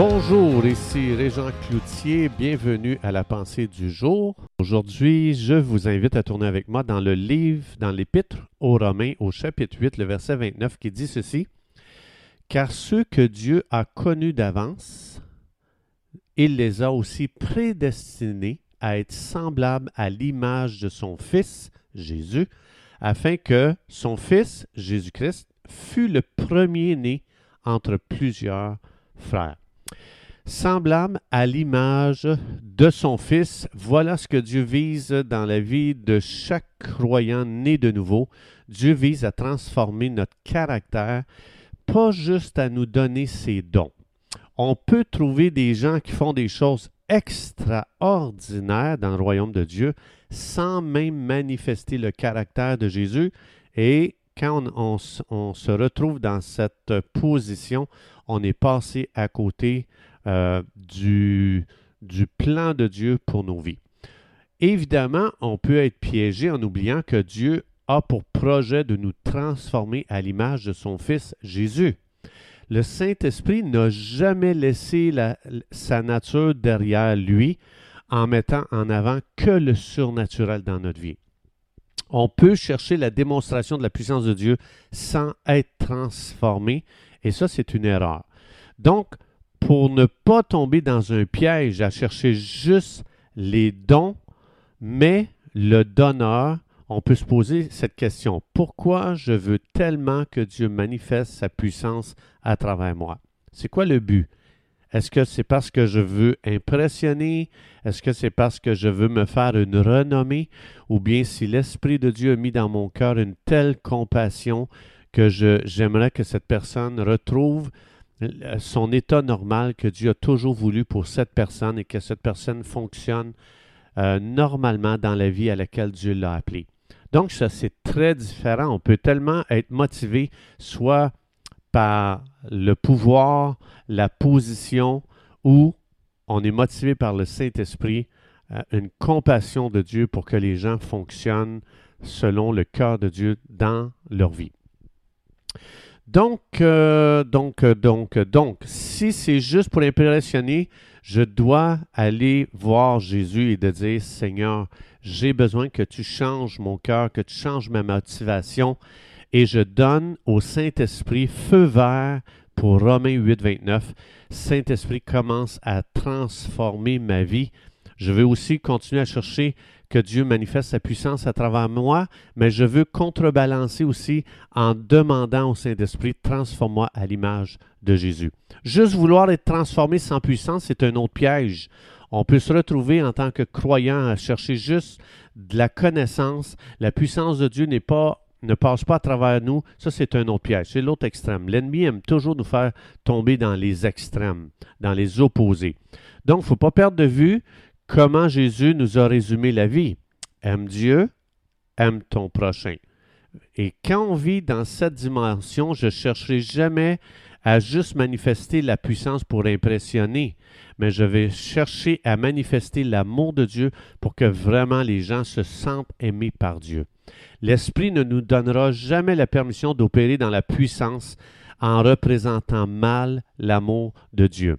Bonjour, ici Régent Cloutier, bienvenue à la pensée du jour. Aujourd'hui, je vous invite à tourner avec moi dans le livre, dans l'Épître aux Romains, au chapitre 8, le verset 29, qui dit ceci. Car ceux que Dieu a connus d'avance, il les a aussi prédestinés à être semblables à l'image de son Fils, Jésus, afin que son Fils, Jésus-Christ, fût le premier-né entre plusieurs frères semblable à l'image de son Fils. Voilà ce que Dieu vise dans la vie de chaque croyant né de nouveau. Dieu vise à transformer notre caractère, pas juste à nous donner ses dons. On peut trouver des gens qui font des choses extraordinaires dans le royaume de Dieu sans même manifester le caractère de Jésus. Et quand on, se retrouve dans cette position, on est passé à côté euh, du, du plan de Dieu pour nos vies. Évidemment, on peut être piégé en oubliant que Dieu a pour projet de nous transformer à l'image de son Fils Jésus. Le Saint-Esprit n'a jamais laissé sa nature derrière lui en mettant en avant que le surnaturel dans notre vie. On peut chercher la démonstration de la puissance de Dieu sans être transformé, et ça, c'est une erreur. Donc, pour ne pas tomber dans un piège à chercher juste les dons, mais le donneur, on peut se poser cette question. Pourquoi je veux tellement que Dieu manifeste sa puissance à travers moi? C'est quoi le but? Est-ce que c'est parce que je veux impressionner? Est-ce que c'est parce que je veux me faire une renommée? Ou bien si l'Esprit de Dieu a mis dans mon cœur une telle compassion que j'aimerais que cette personne retrouve son état normal que Dieu a toujours voulu pour cette personne et que cette personne fonctionne euh, normalement dans la vie à laquelle Dieu l'a appelé. Donc, ça, c'est très différent. On peut tellement être motivé soit par le pouvoir, la position, ou on est motivé par le Saint-Esprit, euh, une compassion de Dieu pour que les gens fonctionnent selon le cœur de Dieu dans leur vie. Donc, euh, donc, euh, donc, euh, donc, si c'est juste pour impressionner, je dois aller voir Jésus et de dire, Seigneur, j'ai besoin que tu changes mon cœur, que tu changes ma motivation, et je donne au Saint-Esprit feu vert pour Romains 8, 29. Saint-Esprit commence à transformer ma vie. Je veux aussi continuer à chercher que Dieu manifeste sa puissance à travers moi, mais je veux contrebalancer aussi en demandant au Saint-Esprit, transforme-moi à l'image de Jésus. Juste vouloir être transformé sans puissance, c'est un autre piège. On peut se retrouver en tant que croyant à chercher juste de la connaissance. La puissance de Dieu n'est pas ne passe pas à travers nous, ça c'est un autre piège, c'est l'autre extrême. L'ennemi aime toujours nous faire tomber dans les extrêmes, dans les opposés. Donc, il ne faut pas perdre de vue comment Jésus nous a résumé la vie? Aime Dieu, aime ton prochain. Et quand on vit dans cette dimension, je chercherai jamais à juste manifester la puissance pour impressionner, mais je vais chercher à manifester l'amour de Dieu pour que vraiment les gens se sentent aimés par Dieu. L'Esprit ne nous donnera jamais la permission d'opérer dans la puissance en représentant mal l'amour de Dieu.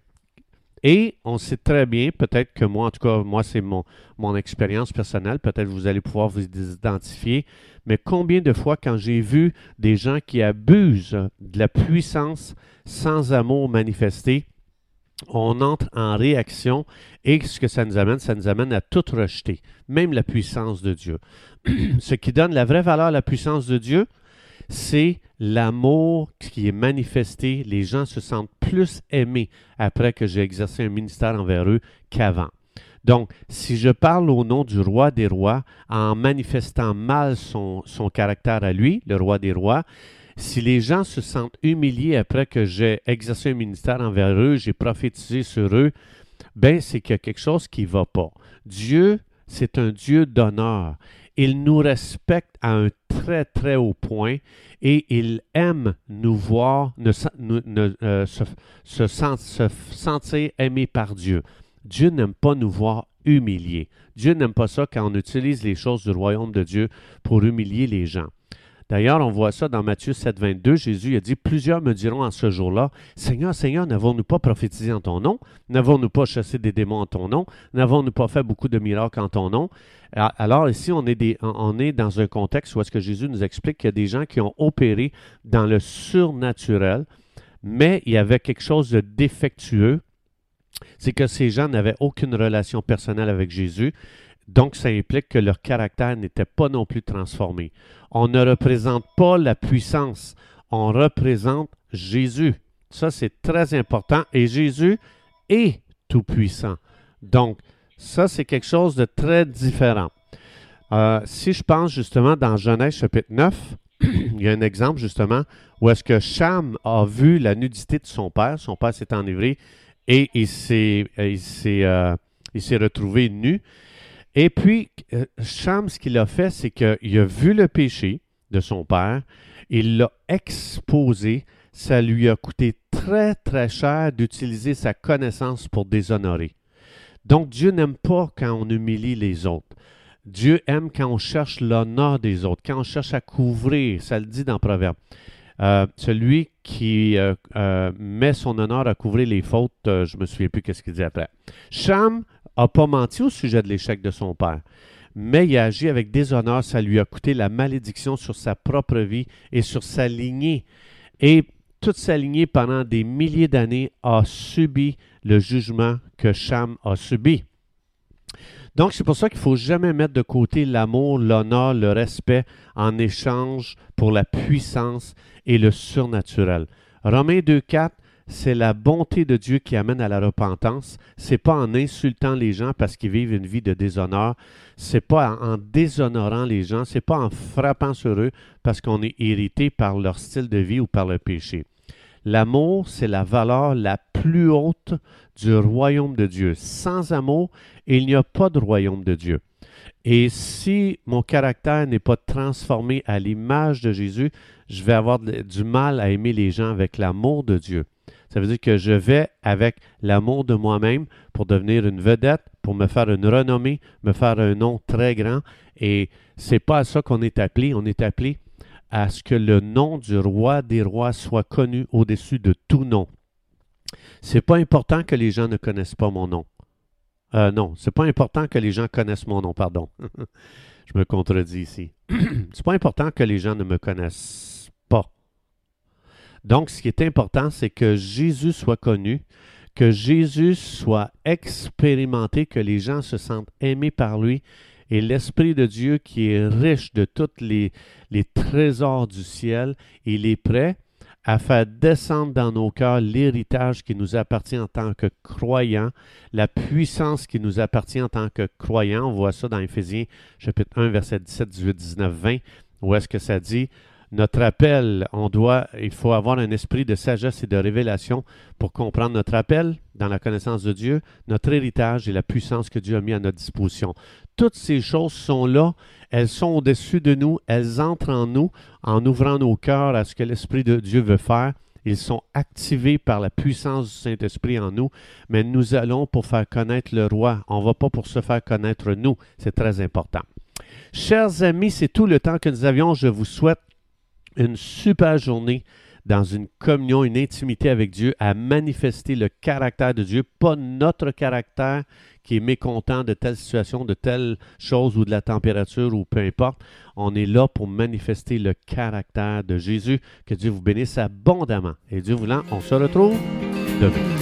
Et on sait très bien, peut-être que moi, en tout cas, moi, c'est mon, expérience personnelle, peut-être vous allez pouvoir vous identifier, mais combien de fois, quand j'ai vu des gens qui abusent de la puissance sans amour manifesté, on entre en réaction et ce que ça nous amène, ça nous amène à tout rejeter, même la puissance de Dieu. ce qui donne la vraie valeur à la puissance de Dieu, c'est l'amour qui est manifesté. Les gens se sentent plus aimés après que j'ai exercé un ministère envers eux qu'avant. Donc, si je parle au nom du roi des rois en manifestant mal son, caractère à lui, le roi des rois, si les gens se sentent humiliés après que j'ai exercé un ministère envers eux, j'ai prophétisé sur eux, ben c'est qu'il y a quelque chose qui ne va pas. Dieu, c'est un Dieu d'honneur. Il nous respecte à un très, très haut point et il aime nous voir, euh, se, sentir aimé par Dieu. Dieu n'aime pas nous voir humiliés. Dieu n'aime pas ça quand on utilise les choses du royaume de Dieu pour humilier les gens. D'ailleurs, on voit ça dans Matthieu 7, 22. Jésus a dit, Plusieurs me diront en ce jour-là, Seigneur, Seigneur, n'avons-nous pas prophétisé en ton nom? N'avons-nous pas chassé des démons en ton nom? N'avons-nous pas fait beaucoup de miracles en ton nom? Alors ici, on est, on est dans un contexte où est-ce que Jésus nous explique qu'il y a des gens qui ont opéré dans le surnaturel, mais il y avait quelque chose de défectueux, c'est que ces gens n'avaient aucune relation personnelle avec Jésus. Donc, ça implique que leur caractère n'était pas non plus transformé. On ne représente pas la puissance, on représente Jésus. Ça, c'est très important. Et Jésus est tout-puissant. Donc, ça, c'est quelque chose de très différent. Euh, si je pense justement dans Genèse chapitre 9, il y a un exemple justement où est-ce que Cham a vu la nudité de son père. Son père s'est enivré et il s'est, euh, il s'est retrouvé nu. Et puis, euh, Cham, ce qu'il a fait, c'est qu'il a vu le péché de son père, il l'a exposé, ça lui a coûté très, très cher d'utiliser sa connaissance pour déshonorer. Donc, Dieu n'aime pas quand on humilie les autres. Dieu aime quand on cherche l'honneur des autres, quand on cherche à couvrir, ça le dit dans Proverbe. Euh, celui qui euh, met son honneur à couvrir les fautes, je me souviens plus qu'est-ce qu'il dit après. Cham n'a pas menti au sujet de l'échec de son père, mais il a agi avec déshonneur, ça lui a coûté la malédiction sur sa propre vie et sur sa lignée. Et toute sa lignée, pendant des milliers d'années, a subi le jugement que Cham a subi. Donc, c'est pour ça qu'il ne faut jamais mettre de côté l'amour, l'honneur, le respect en échange pour la puissance et le surnaturel. Romains 2.4 c'est la bonté de Dieu qui amène à la repentance. C'est pas en insultant les gens parce qu'ils vivent une vie de déshonneur. C'est pas en déshonorant les gens. C'est pas en frappant sur eux parce qu'on est irrité par leur style de vie ou par le péché. L'amour, c'est la valeur la plus haute du royaume de Dieu. Sans amour, il n'y a pas de royaume de Dieu. Et si mon caractère n'est pas transformé à l'image de Jésus, je vais avoir du mal à aimer les gens avec l'amour de Dieu. Ça veut dire que je vais avec l'amour de moi-même pour devenir une vedette, pour me faire une renommée, me faire un nom très grand. Et c'est pas à ça qu'on est appelé. On est appelé à ce que le nom du roi des rois soit connu au-dessus de tout nom. C'est pas important que les gens ne connaissent pas mon nom. Euh, non, c'est pas important que les gens connaissent mon nom, pardon. Je me contredis ici. c'est pas important que les gens ne me connaissent. Donc, ce qui est important, c'est que Jésus soit connu, que Jésus soit expérimenté, que les gens se sentent aimés par lui. Et l'Esprit de Dieu qui est riche de tous les, trésors du ciel, il est prêt à faire descendre dans nos cœurs l'héritage qui nous appartient en tant que croyants, la puissance qui nous appartient en tant que croyants. On voit ça dans Éphésiens chapitre 1, verset 17, 18, 19, 20, où est-ce que ça dit notre appel, on doit, il faut avoir un esprit de sagesse et de révélation pour comprendre notre appel dans la connaissance de Dieu, notre héritage et la puissance que Dieu a mis à notre disposition. Toutes ces choses sont là, elles sont au-dessus de nous, elles entrent en nous en ouvrant nos cœurs à ce que l'Esprit de Dieu veut faire. Ils sont activés par la puissance du Saint-Esprit en nous, mais nous allons pour faire connaître le roi. On ne va pas pour se faire connaître nous. C'est très important. Chers amis, c'est tout le temps que nous avions. Je vous souhaite une super journée dans une communion, une intimité avec Dieu, à manifester le caractère de Dieu, pas notre caractère qui est mécontent de telle situation, de telle chose ou de la température ou peu importe. On est là pour manifester le caractère de Jésus. Que Dieu vous bénisse abondamment. Et Dieu voulant, on se retrouve demain.